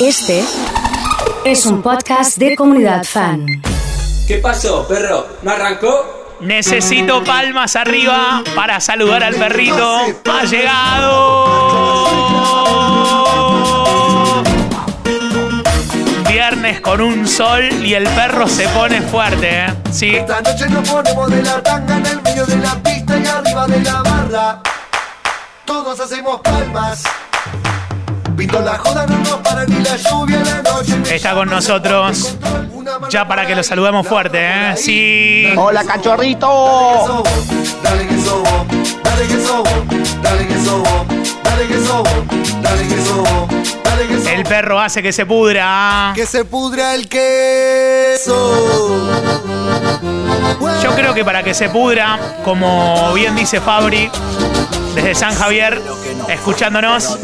Este es un podcast de comunidad fan. ¿Qué pasó, perro? ¿No arrancó? Necesito palmas arriba para saludar al perrito. Ha llegado. Viernes con un sol y el perro se pone fuerte, ¿eh? Sí. Esta noche nos ponemos de la tanga en el medio de la pista y arriba de la barra. Todos hacemos palmas. Pinto la joda, no nos para ni la lluvia en la noche. Está con nosotros. Ya para que lo saludemos fuerte, ¿eh? Sí. Hola, cachorrito. Dale que sobo, dale que sobo, dale que sobo, dale que sobo, dale que sobo, dale que sobo. El perro hace que se pudra. Que se pudra el queso. Yo creo que para que se pudra, como bien dice Fabri, desde San Javier, escuchándonos,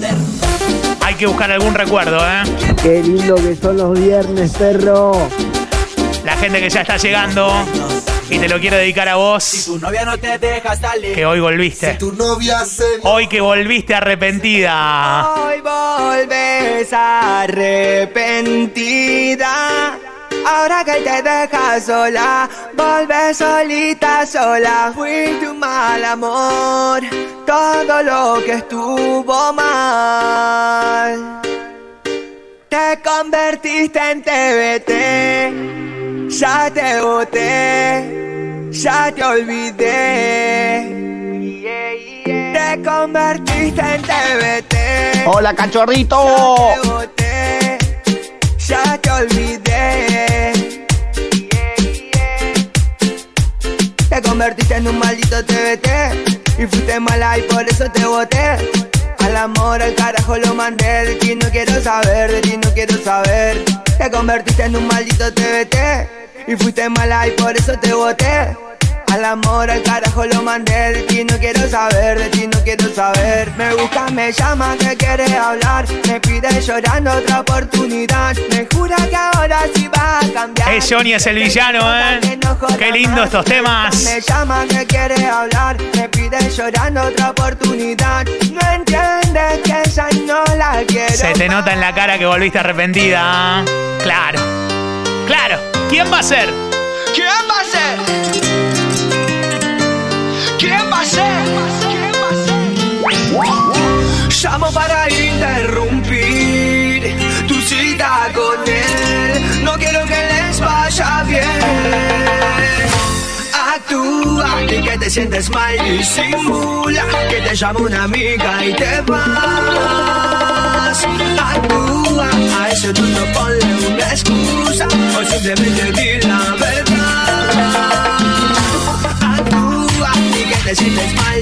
hay que buscar algún recuerdo, ¿eh? Qué lindo que son los viernes, perro. La gente que ya está llegando y te lo quiero dedicar a vos, Tu novia no te deja salir. que hoy volviste. Tu novia se Hoy que volviste arrepentida. Hoy volves arrepentida. Ahora que te dejas sola, volves solita sola. Fui tu mal amor, todo lo que estuvo mal. Te convertiste en TVT, ya te boté, ya te olvidé. Te convertiste en TVT. Hola, cachorrito. Ya te boté, ya te olvidé. Convertiste en un maldito TVT y fuiste mala y por eso te boté. Al amor, al carajo lo mandé, de ti no quiero saber, de ti no quiero saber. Te convertiste en un maldito TVT y fuiste mala y por eso te boté. Al amor, al carajo lo mandé, de ti no quiero saber, de ti no quiero saber. Me buscas, me llamas, que quieres hablar, me pides llorando otra oportunidad. Me jura que ahora sí va a cambiar. Eh, Johnny es el villano, ¿eh? Qué lindo estos temas. Me llama que quiere hablar, me pide llorando otra oportunidad. No entiendes que esa no la quiero. Se te nota en la cara que volviste arrepentida. Claro. Claro. ¿Quién va a ser? ¿Quién va a ¿Quién va a ser? Llamo para interrumpir tu cita con él. No quiero que les vaya bien. Actúa y que te sientes mal y simula que te llama una amiga y te vas. Actúa, a tú no ponle una excusa o simplemente di la verdad. Mal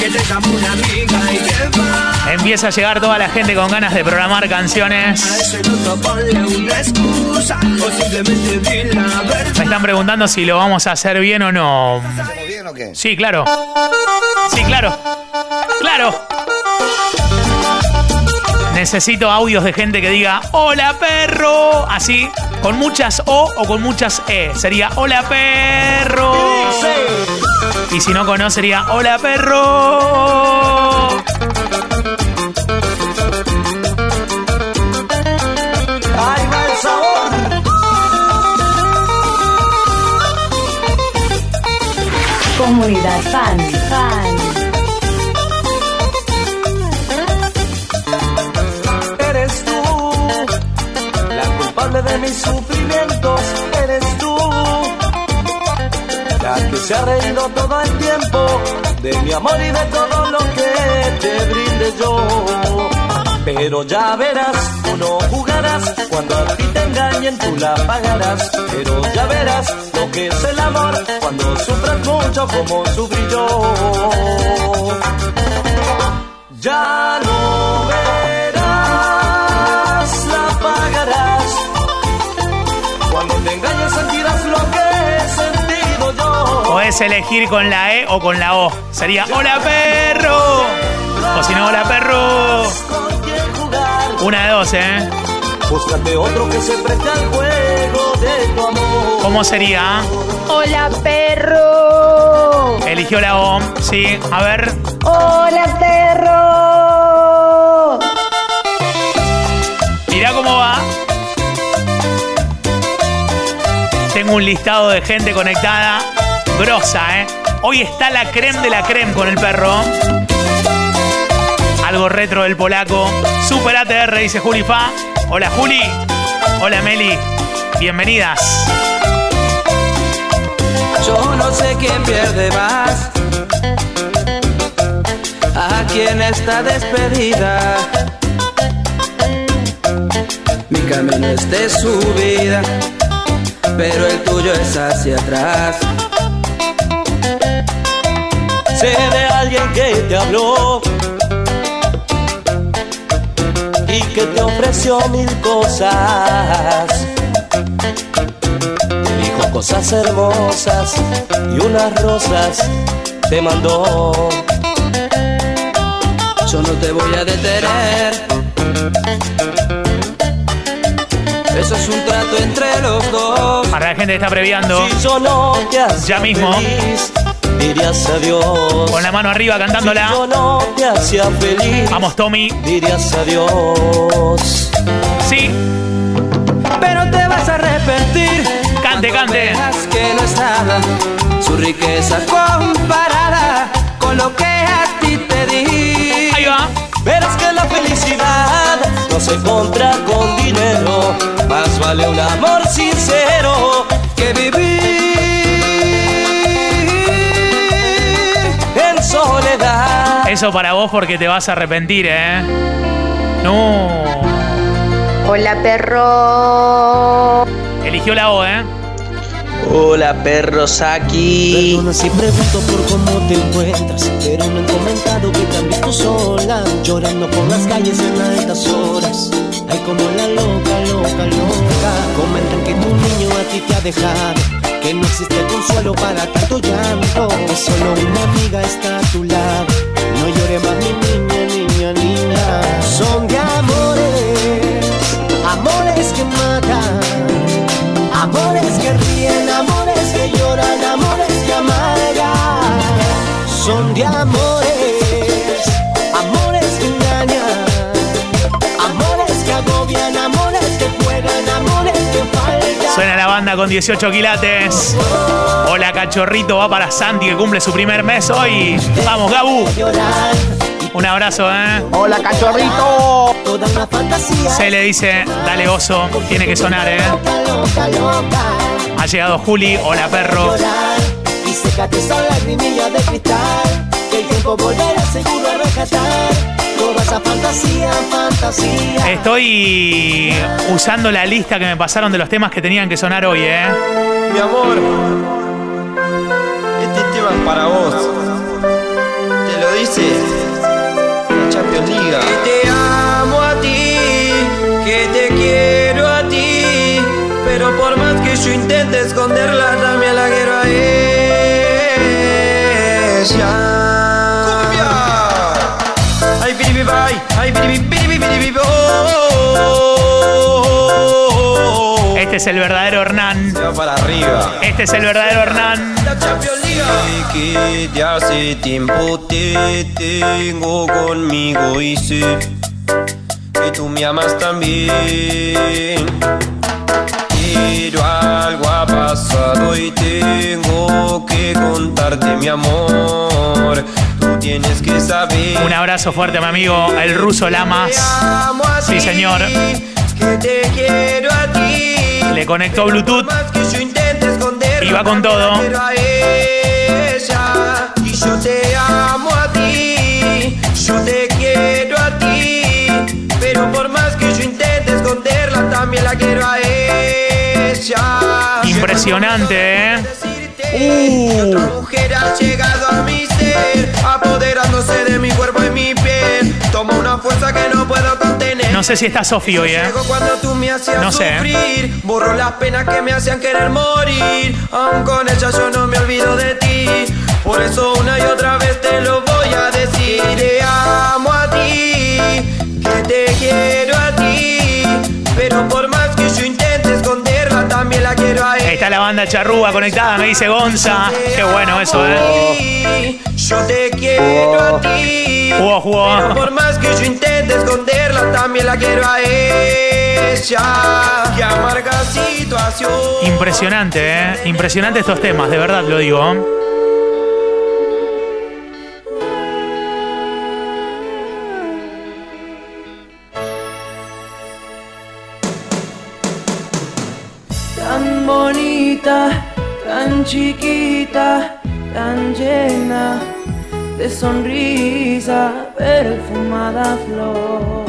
que te una amiga y te. Empieza a llegar toda la gente con ganas de programar A canciones. eso no ponle una excusa o simplemente di la verdad. Me están preguntando si lo vamos a hacer bien o no. bien o qué? Sí, claro. Sí, claro. Claro. Necesito audios de gente que diga hola perro. Así, con muchas O o con muchas E. Sería hola perro. Y si no conoce sería hola perro. Ahí va el sabor. Comunidad fan. Fan. De mis sufrimientos, eres tú, la que se ha reído todo el tiempo de mi amor y de todo lo que te brinde yo. Pero ya verás, tú no jugarás, cuando a ti te engañen tú la pagarás. Pero ya verás lo que es el amor, cuando sufras mucho como sufrí yo. Ya lo verás, podés elegir con la E o con la O. Sería Hola perro. O si no, Hola perro. Una de dos, ¿eh? Otro que se preste al juego de tu amor. ¿Cómo sería? Ah? Hola perro. Eligió la O, sí. A ver. Hola perro. Mirá cómo va. Tengo un listado de gente conectada. Grosa, ¿eh? Hoy está la creme de la creme con el perro. Algo retro del polaco. Super ATR, dice Juli Fa. Hola Juli. Hola Meli. Bienvenidas. Yo no sé quién pierde más. A quién está despedida. Mi camino es de subida, pero el tuyo es hacia atrás. Sé de alguien que te habló y que te ofreció mil cosas. Dijo cosas hermosas y unas rosas te mandó. Yo no te voy a detener. Eso es un trato entre los dos. Para la gente que está previando, Si yo no te hacía Ya mismo. feliz, dirías adiós. con la mano arriba Si yo cantándola. no te hacía feliz, Vamos, Tommy. dirías adiós. Sí, Pero te vas a arrepentir. Cante, cante. que no es nada su riqueza comparada con lo que a ti te di. ahí va. Verás que la felicidad no se compra con dinero, más vale un amor sincero Que vivir Eso para vos porque te vas a arrepentir, ¿eh? No. Hola perro. Eligió la O, ¿eh? Hola, perro Saki. Perdona si pregunto por cómo te encuentras, pero me han comentado que te han visto sola, llorando por las calles en altas horas. Ay, como la loca, loca, loca. Comentan que tu niño a ti te ha dejado, que no existe consuelo para tanto llanto, que solo una amiga está a tu lado. No llore más, mi niña, niña, niña. Son de amores, amores que matan. Amores que ríen, amores que lloran, amores que amargan. Son de amores, Suena la banda con 18 quilates. Hola, cachorrito. Va para Santi que cumple su primer mes hoy. Vamos, Gabu. Un abrazo, ¿eh? Hola, cachorrito. Se le dice, dale oso. Tiene que sonar, ¿eh? Loca, loca, loca. Ha llegado Juli. Hola, perro. y sécate esa lagrimilla de cristal que el tiempo volverá seguro a rescatar toda esa fantasía, fantasía. Estoy usando la lista que me pasaron de los temas que tenían que sonar hoy, ¿eh? Mi amor, este tema es para vos. Te lo dice la Champions League. Que te amo a ti, que te quiero a ti, pero por más que yo intente esconderla, también la quiero a ella. Este es el verdadero Hernán. Para arriba. Este es el verdadero Hernán. La Champions League. Sé que de hace tiempo te tengo conmigo y sé que tú me amas también. Pero algo ha pasado y tengo que contarte mi amor. Tienes que saber. Un abrazo fuerte mi amigo, el ruso Lamas. amo a Sí, señor. Que te quiero a ti. Le conectó Bluetooth. Que Y va con todo. a ella. Y yo te amo a ti. Yo te quiero a ti. Pero por más que yo intente esconderla, también la quiero a ella. Impresionante, ¿eh? Que otra mujer ha llegado a mi apoderándose de mi cuerpo y mi piel. Toma una fuerza que no puedo contener. No sé si está Sofi hoy, ¿eh? Cuando tú me hacías No sé. sufrir, borro las penas que me hacían querer morir. Aún con ella yo no me olvido de ti. Por eso una y otra vez te lo voy a decir. Te amo a ti, que te quiero a ti. Pero por más que yo intente esconderla, también la quiero a ella. Está la banda charrúa conectada, me dice Gonza. Qué bueno eso, ¿eh? Yo te quiero a ti. Jugó, jugó. Pero por más que yo intente esconderla, también la quiero a ella. Qué amarga situación. Impresionante, ¿eh? Impresionante estos temas, de verdad lo digo. Tan bonita, tan chiquita, tan llena de sonrisa, perfumada flor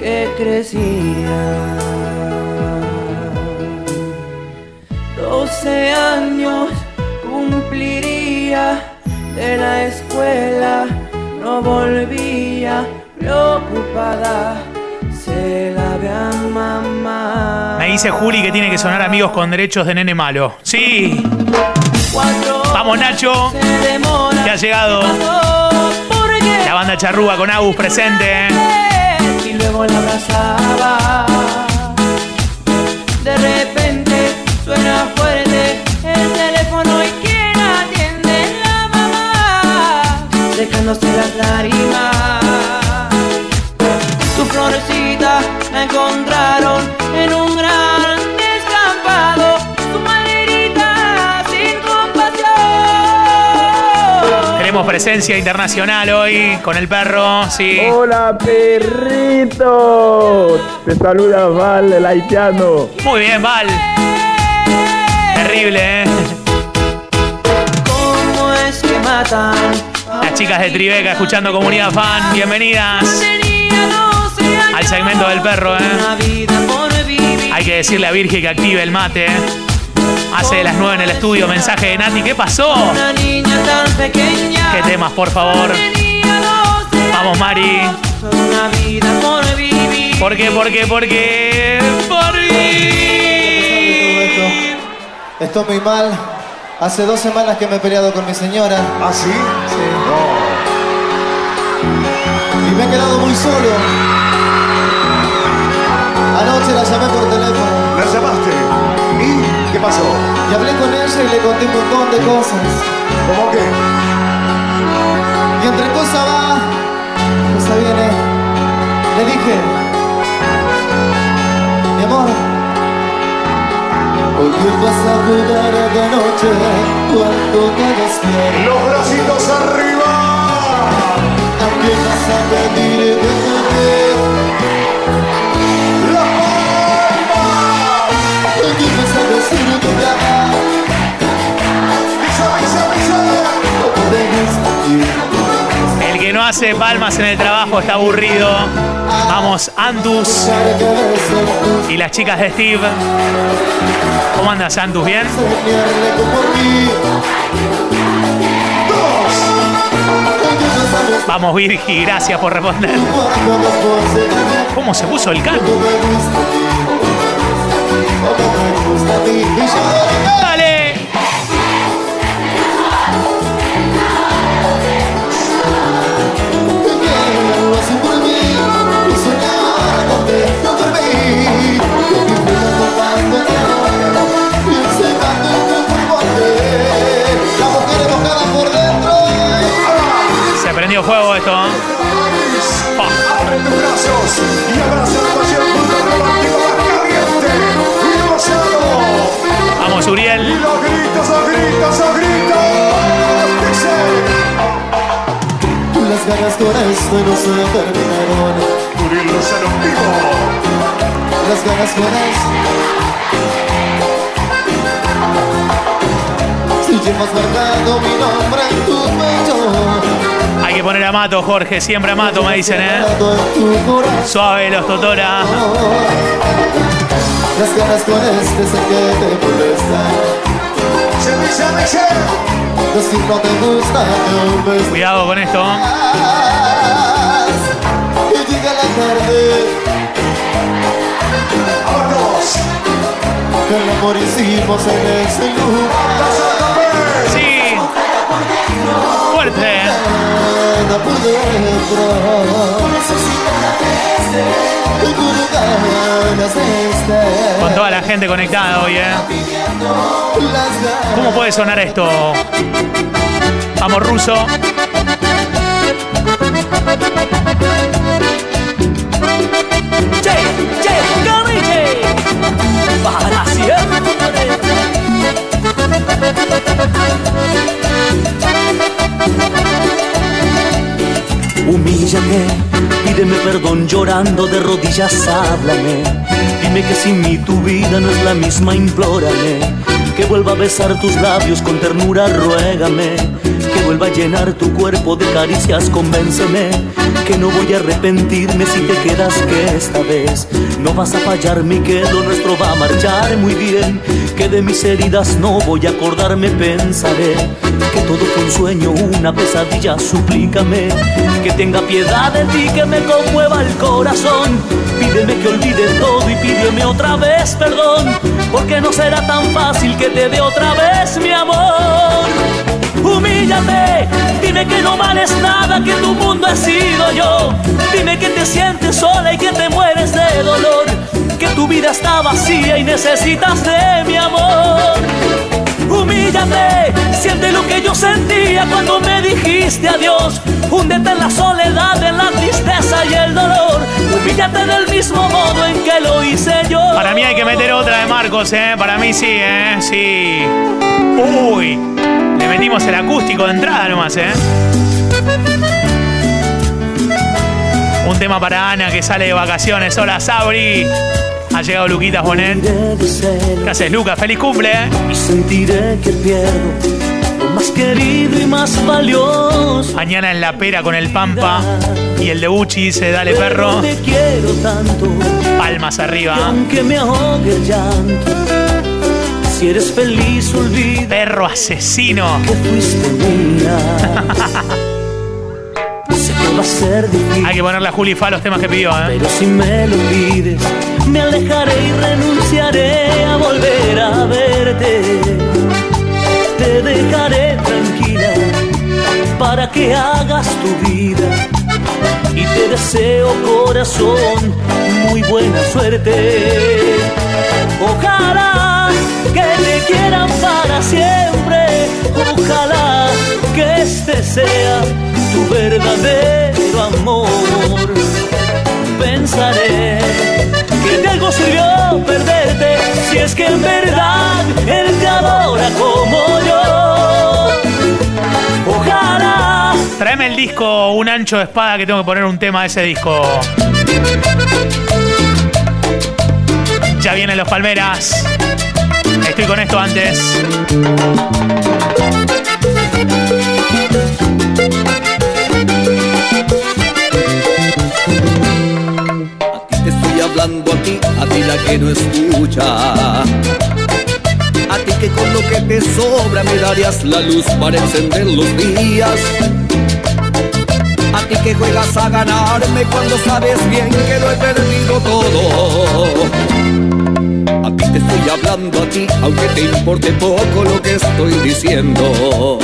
que crecía. Doce años cumpliría de la escuela, no volvía preocupada, se la ve mamá. Me dice Juli que tiene que sonar amigos con derechos de nene malo. Sí. Vamos Nacho, que ha llegado la banda charrúa con Agus presente. y luego la abrazaba. De repente suena fuerte el teléfono y quien atiende la mamá, dejándose las lágrimas. Su florecita la encontraron Tenemos presencia internacional hoy con el perro, sí. Hola perrito, te saluda Val el haitiano. Muy bien, Val. Terrible, ¿eh? ¿Cómo es que matan? Las chicas de Tribeca escuchando Comunidad Fan, bienvenidas Tenía 12 años, al segmento del perro, ¿eh? Hay que decirle a Virgi que active el mate. ¿eh? Hace de las nueve en el estudio, mensaje de Nati, ¿qué pasó? Una niña tan pequeña. ¿Qué temas, por favor? Tenía 12 Vamos, Mari. una vida por vivir. ¿Por qué, por qué, por qué? Por vivir. Estoy muy mal. Hace dos semanas que me he peleado con mi señora. ¿Ah, sí? Sí. Y me he quedado muy solo. Anoche la llamé por teléfono. ¿La llamaste? ¿Y qué pasó? Y hablé con ella y le conté un montón de cosas. ¿Cómo qué? Y entre cosa va, cosa viene. Le dije, mi amor, hoy vas a jugar de noche cuando te despiertes. ¡Los bracitos arriba! ¿A quién vas a pedir que El que no hace palmas en el trabajo está aburrido. Vamos, tu y las chicas de Steve. ¿Cómo andas, Antus? ¿Bien? Vamos, Virgi, gracias por responder. ¿Cómo se puso el canto? me Las ganas con esto. Si llevas marcado mi nombre en tu pecho. Hay que poner a Mato, Jorge. Siempre a Mato, me dicen, ¿eh? Suave los Totora. Las ganas con este sé que te Cuidado con esto. Y llega la tarde. Vamos. Que el amor hicimos en. Sí. Fuerte. Con toda la gente conectada hoy, ¿eh? ¿Cómo puede sonar esto? Vamos, ruso. Humíllame, pídeme perdón llorando de rodillas, háblame. Dime que sin mí tu vida no es la misma, implórame. Que vuelva a besar tus labios con ternura, ruégame que vuelva a llenar tu cuerpo de caricias, convénceme. Que no voy a arrepentirme si te quedas, que esta vez no vas a fallarme y que lo nuestro va a marchar muy bien. Que de mis heridas no voy a acordarme, pensaré. Que todo fue un sueño, una pesadilla, suplícame. Que tenga piedad de ti, que me conmueva el corazón. Pídeme que olvide todo y pídeme otra vez perdón. Porque no será tan fácil que te dé otra vez mi amor. Humíllate, dime que no vales nada, que tu mundo he sido yo. Dime que te sientes sola y que te mueres de dolor. Que tu vida está vacía y necesitas de mi amor. Humíllate, siente lo que yo sentía cuando me dijiste adiós. Húndete en la soledad, en la tristeza y el dolor. Humíllate del mismo modo en que lo hice yo. Para mí hay que meter otra de Marcos, ¿eh? Para mí sí, ¿eh? Sí. Uy. El acústico de entrada nomás, ¿eh? Un tema para Ana que sale de vacaciones. Hola, Sabri. Ha llegado Luquitas Bonet. ¿Qué haces, Lucas? ¡Feliz cumple! ¿eh? Y sentiré que pierdo lo más querido y más valioso. Mañana en la pera con el Pampa. Y el de Bucci dice, dale perro. Te quiero tanto. Palmas arriba. aunque me ahogue el llanto, si eres feliz, olvida Perro asesino. que fuiste sé que va a ser difícil. Hay que ponerle a Juli Fa los temas que pidió, ¿eh? Pero si me lo pides, me alejaré y renunciaré a volver a verte. Te dejaré tranquila para que hagas tu vida. Y te deseo, corazón, muy buena suerte. Ojalá que te quieran para siempre. Ojalá que este sea tu verdadero amor. Pensaré que de algo sirvió perderte si es que en verdad él te adora como yo. Ojalá Tráeme el disco Un ancho de espada que tengo que poner un tema de ese disco. Ya vienen los palmeras. Estoy con esto antes. Te estoy hablando a ti, a ti la que no escucha. A ti que con lo que te sobra me darías la luz para encender los días. A ti que juegas a ganarme cuando sabes bien que lo he perdido todo. A ti te estoy hablando a ti, aunque te importe poco lo que estoy diciendo.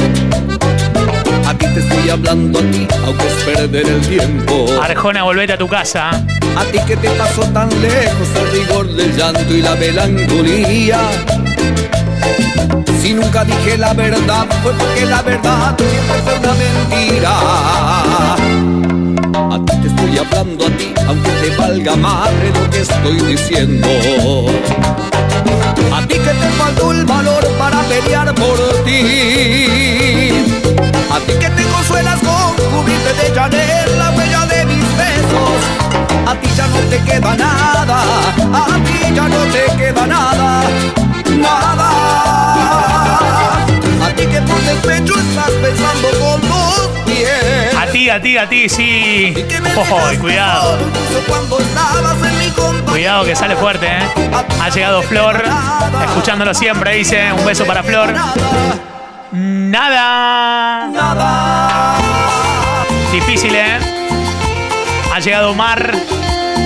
A ti te estoy hablando a ti, aunque es perder el tiempo. Arjona, volvete a tu casa. A ti que te pasó tan lejos el rigor del llanto y la melancolía. Si nunca dije la verdad, porque la verdad siempre fue una mentira. A ti te estoy hablando a ti, aunque te valga madre lo que estoy diciendo. A ti que te faltó el valor para pelear por ti. A ti que te consuelas con cubrirte de Chanel la huella de mis besos. A ti ya no te queda nada, a ti ya no te queda nada. A ti, a ti, sí. Ojo, cuidado. Cuidado que sale fuerte, ¿eh? Ha llegado Flor. Escuchándolo siempre, dice. Un beso para Flor. Nada. Difícil, ¿eh? Ha llegado Mar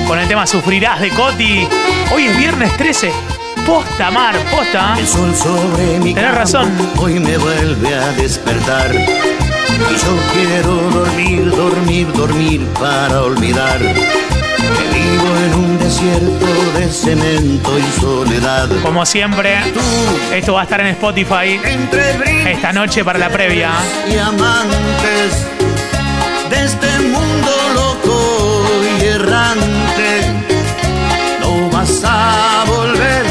con el tema Sufrirás de Coti. Hoy es viernes 13. Posta, Mar, posta. El sol sobre mi Tenés razón. Hoy me vuelve a despertar. Y yo quiero dormir, dormir, dormir para olvidar. Que vivo en un desierto de cemento y soledad. Como siempre, esto va a estar en Spotify esta noche para la previa. y amantes de este mundo loco y errante. No vas a volver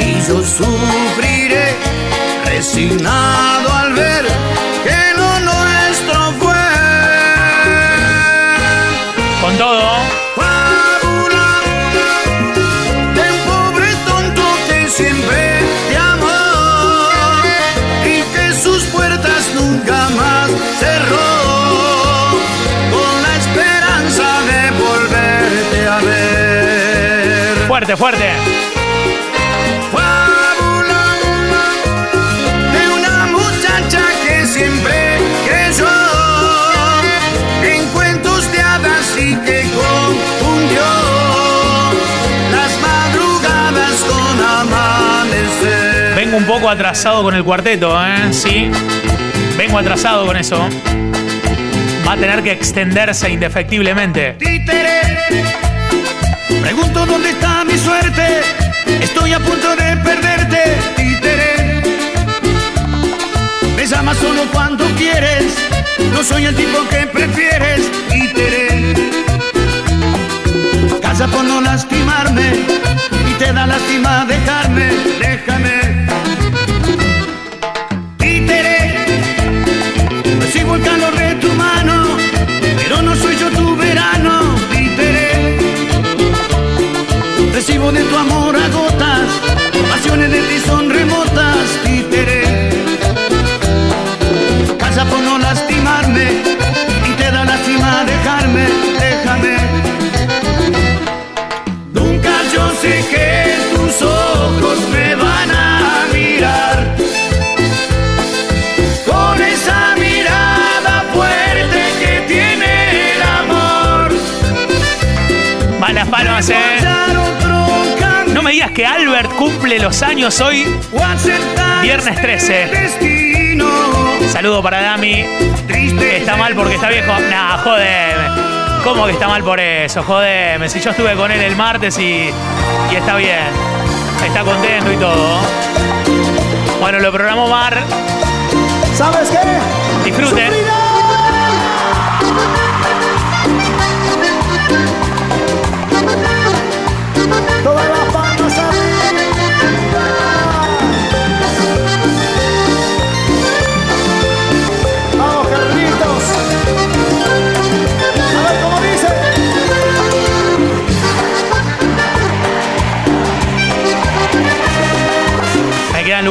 y yo sufriré resignado al ver fuerte, fuerte. Fábula de una muchacha que siempre creyó en cuentos de hadas y que confundió las madrugadas con amanecer. Vengo un poco atrasado con el cuarteto, ¿eh? Sí. Vengo atrasado con eso. Va a tener que extenderse indefectiblemente. Títere, pregunto dónde está mi suerte. Estoy a punto de perderte, títere. Me llamas solo cuando quieres. No soy el tipo que prefieres, títere. Casa por no lastimarme y te da lástima dejarme, déjame. Que Albert cumple los años hoy, viernes 13. Saludo para Dami. Está mal porque está viejo. Nah, jodeme. ¿Cómo que está mal por eso? Jodeme. Si yo estuve con él el martes y, y está bien. Está contento y todo. Bueno, lo programó Mar. ¿Sabes qué? Disfruten.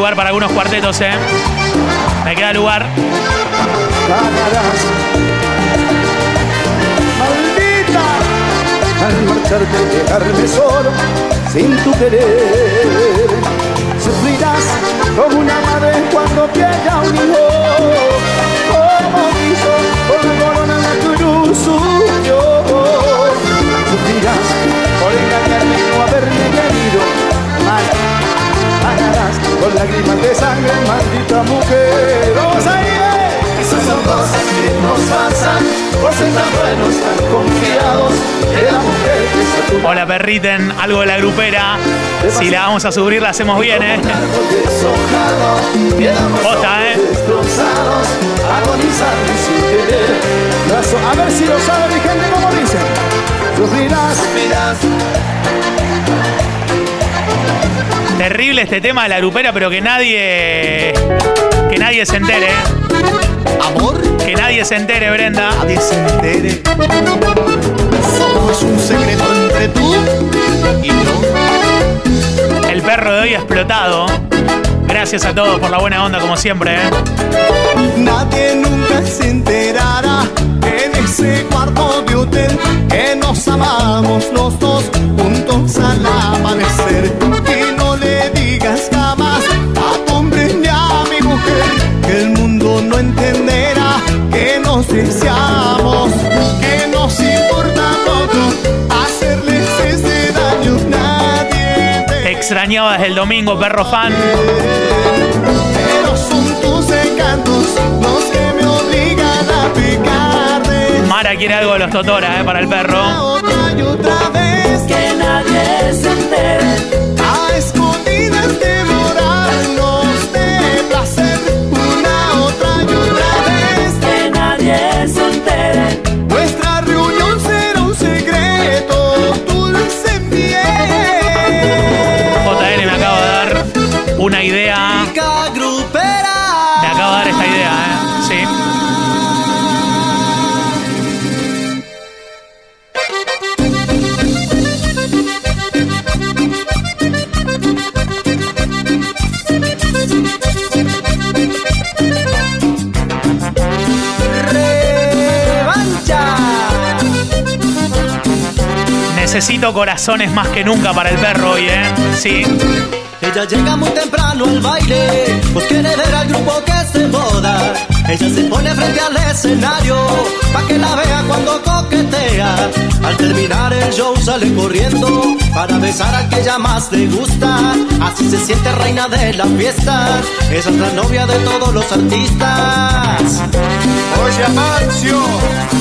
Lugar para algunos cuartetos, ¿eh? Me queda lugar. Maldita. Al marcharte y dejarme solo, sin tu querer. Sufrirás como una madre cuando pierda un hijo. Como hizo con la corona tu luz suyo. Sufrirás por engañarme y no haberme querido. Pagarás con lágrimas de sangre, maldita mujer. ¡Vamos ahí! eh! Esas son cosas que nos pasan por ser tan buenos, tan confiados. De la mujer que se tu Hola, perriten. Algo de la grupera. Si la vamos a subir, la hacemos bien, ¿eh? Posta, ¿eh? sin querer. A ver si lo sabe mi gente como dice. Sufrirás. Sufrirás. Terrible este tema de la grupera, pero que nadie. Que nadie se entere. Amor. Que nadie se entere, Brenda. Nadie se entere. Solo es un secreto entre tú y yo. El perro de hoy ha explotado. Gracias a todos por la buena onda, como siempre. ¿eh? Nadie nunca se enterará en ese cuarto de hotel que nos amamos los dos juntos al amanecer. Y no le digas jamás a tu hombre ni a mi mujer que el mundo no entenderá que nos deseamos, que nos importa todo hacerles ese daño. Nadie Te extrañaba desde el domingo, perro fan. pero son tus encantos los que me obligan a picarte. Mara quiere algo de los Totora, ¿eh? Para el perro. Otra y otra vez que nadie se entere. A escondidas devorarnos de placer. Una, otra y otra vez que nadie se entere. Nuestra reunión será un secreto dulce miel. JN me acaba de dar una idea. Me acaba de dar esta idea, ¿eh? Sí. necesito corazones más que nunca para el perro hoy, ¿eh? Sí. Ella llega muy temprano al baile, pues quiere ver al grupo que se moda. Ella se pone frente al escenario, pa' que la vea cuando coquetea. Al terminar el show sale corriendo, para besar a aquella más le gusta. Así se siente reina de la fiesta, esa es la novia de todos los artistas. Oye, Amancio,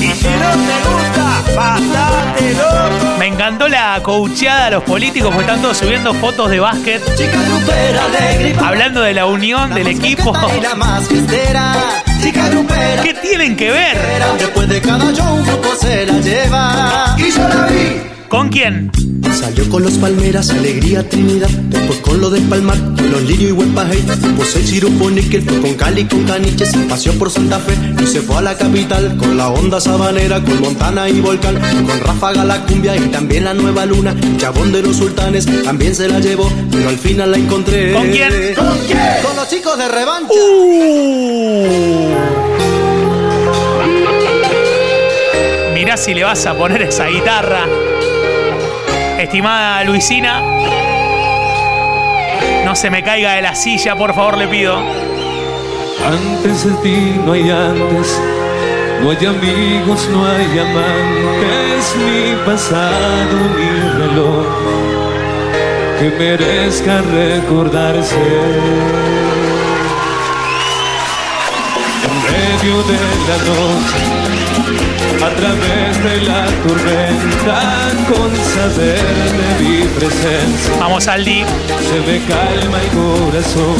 y si no te gusta, pasate loco. Me encantó la coacheada a los políticos porque están todos subiendo fotos de básquet. Chica grupera alegre, Hablando de la unión del equipo. y la más fiestera. Chica grupera, ¿Qué tienen que ver? después de cada show un grupo se la lleva. Y yo la vi. ¿Con quién? Salió con los Palmeras, Alegría Trinidad, después con lo del Palmar, con los Lirio y Huepajey, después el Cirupo Níquel, fue con Cali, con Caniche, se paseó por Santa Fe y se fue a la capital, con la onda sabanera, con Montana y Volcán, con Ráfaga la cumbia y también la nueva luna, Chabón de los Sultanes, también se la llevó, pero al final la encontré. ¿Con quién? ¿Con quién? Con los chicos de revancha. Mirá si le vas a poner esa guitarra. Estimada Luisina, no se me caiga de la silla, por favor, le pido. Antes de ti no hay antes, no hay amigos, no hay amantes, ni pasado ni reloj que merezca recordarse. En medio de la noche, a través de la tormenta, con saber de mi presencia. Vamos, Aldi. Se me calma el corazón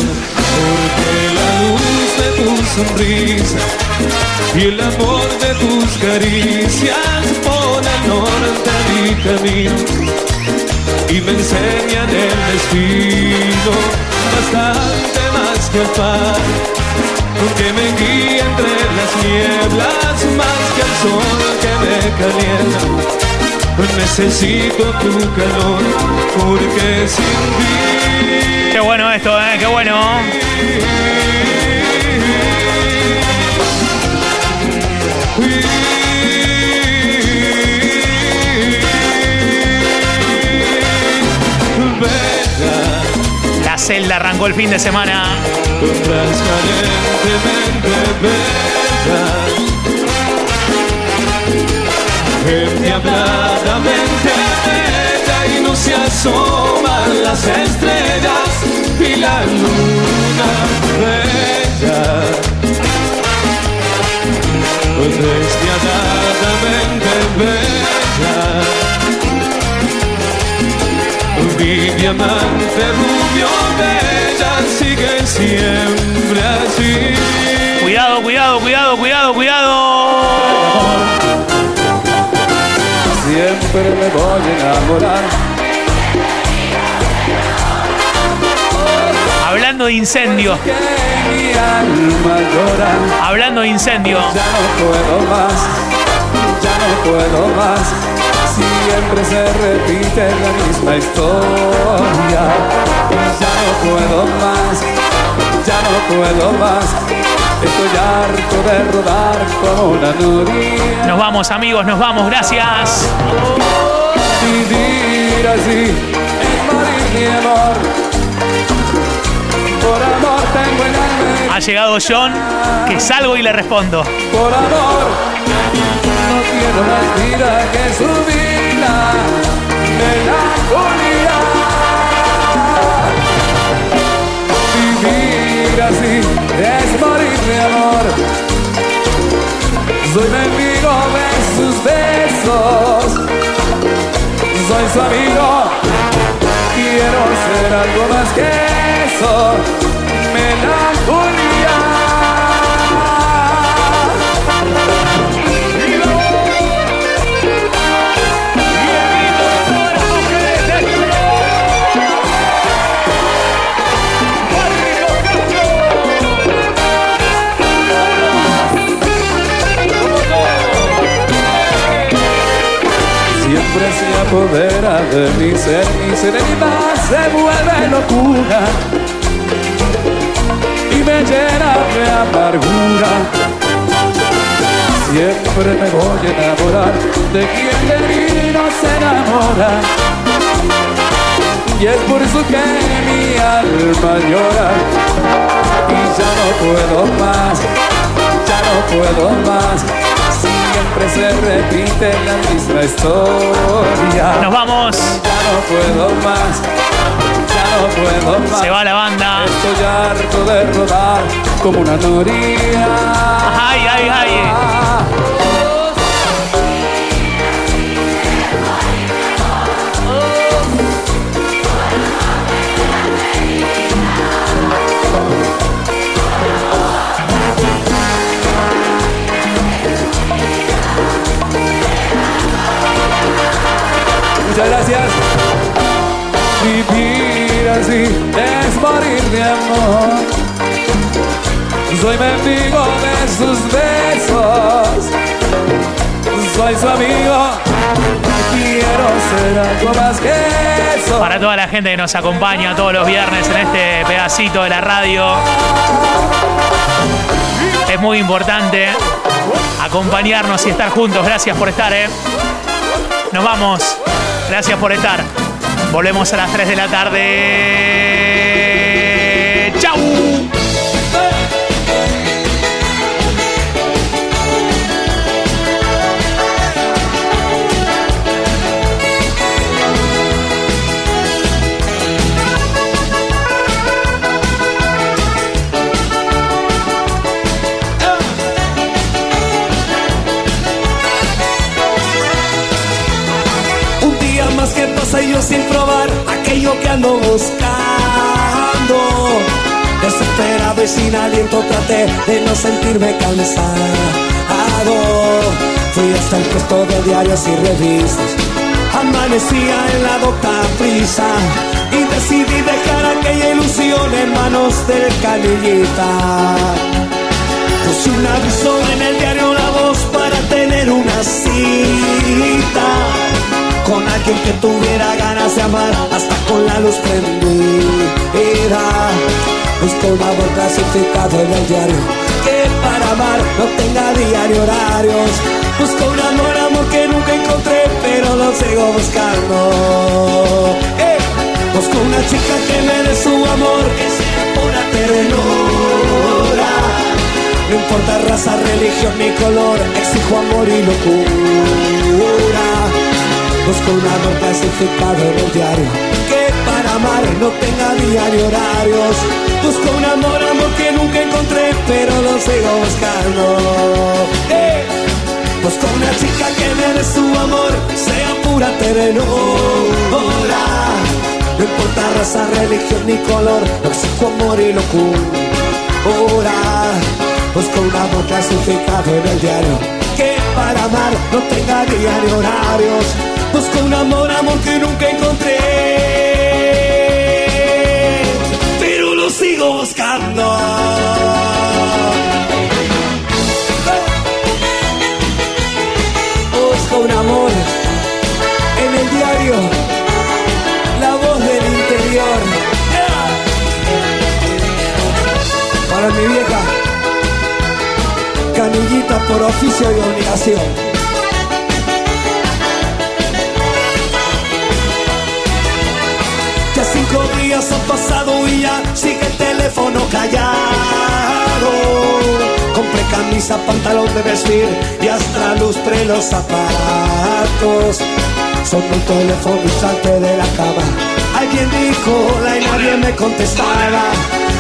porque la luz de tu sonrisa y el amor de tus caricias ponen norte a mi camino y me enseñan el destino bastante más que el par que me guía entre las nieblas más que el sol que me calienta necesito tu calor porque sin ti Qué bueno esto, ¿eh? Qué bueno. La celda arrancó el fin de semana. y no se asoman las estrellas y la luna bella bella mi diamante rubio bella sigue siempre así Cuidado, cuidado, cuidado, cuidado, cuidado. siempre me voy a enamorar Hablando de incendio. Hablando de incendio. Ya no puedo más, ya no puedo más. Siempre se repite la misma historia. Ya no puedo más, ya no puedo más. Estoy harto de rodar como una noria. Nos vamos, amigos, nos vamos. Gracias. Vivir así es morir mi amor. Por amor tengo el alma Ha llegado John, que salgo y le respondo. Por amor, no quiero más vida que su vida. Melancolía. Vivir así es morir de amor. Soy enemigo de sus besos. Soy su amigo. Quiero ser algo más que eso. Siempre apodera de mi ser, mi serenidad se vuelve locura y me llena de amargura. siempre me voy a enamorar de quien de mí no se enamora. Y es por eso que mi alma llora y ya no puedo más, ya no puedo más. Siempre se repite la misma historia. Nos vamos. Ya no puedo más, ya no puedo más. Se va la banda. Estoy harto de rodar como una noria. Ay, ay, ay. Muchas gracias. Vivir así es morir de amor. Soy mendigo de sus besos. Soy su amigo. Quiero ser algo más que eso. Para toda la gente que nos acompaña todos los viernes en este pedacito de la radio. Es muy importante acompañarnos y estar juntos. Gracias por estar, ¿eh? Nos vamos. Gracias por estar. Volvemos a las 3 de la tarde. ¡Chau! Yo sin probar aquello que ando buscando. Desesperado y sin aliento traté de no sentirme cansado. Fui hasta el puesto de diarios y revistas. Amanecía en la docta prisa y decidí dejar aquella ilusión en manos del canillita. Puse un aviso en el diario La Voz para tener una cita con alguien que tuviera ganas de amar hasta con la luz prendida. Busco un amor clasificado en el diario que para amar no tenga diario horarios. Busco un amor, amor que nunca encontré, pero lo sigo buscando. ¡Eh! Busco una chica que me dé su amor, que sea pura ternura. No importa raza, religión ni color, exijo amor y locura. Busco un amor clasificado en el diario. Que para amar no tenga diario horarios. Busco un amor, amor que nunca encontré Pero lo sigo buscando. ¡Eh! Busco una chica que me dé su amor Sea pura ternura. No importa raza, religión ni color Exijo amor y locura. Busco un amor clasificado en el diario. Que para amar no tenga diario horarios Busco un amor, amor que nunca encontré. Pero lo sigo buscando. Busco un amor. En el diario La voz del interior. Para mi vieja Canillita por oficio y obligación han pasado y ya sigue el teléfono callado. Compré camisa, pantalón de vestir y hasta lustre los zapatos. Sonó el teléfono y salté de la cama. Alguien dijo hola y nadie me contestaba.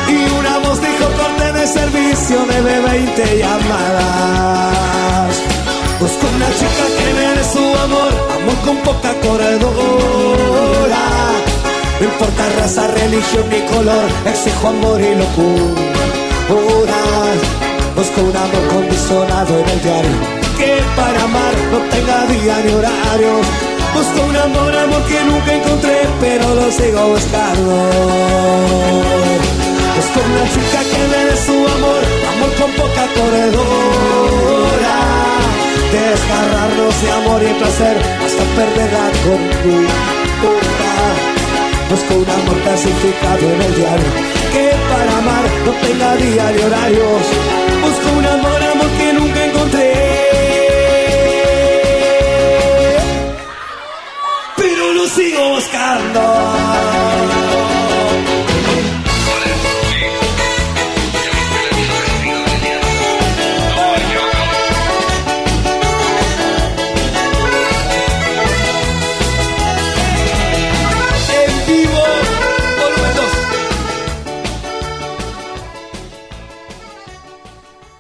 Y una voz dijo corte de servicio de 20 llamadas. Busco una chica que me dé su amor, amor con poca corredora. Importa raza, religión ni color, exijo amor y locura. Busco un amor condicionado en el diario, que para amar no tenga día ni horarios. Busco un amor, amor que nunca encontré, pero lo sigo buscando. Busco una chica que me dé su amor, amor con poca corredora. Desgarrarnos de amor y placer hasta perder la cordura. Busco un amor clasificado en el diario Que para amar no tenga día de horarios. Busco un amor, amor que nunca encontré. Pero lo sigo buscando.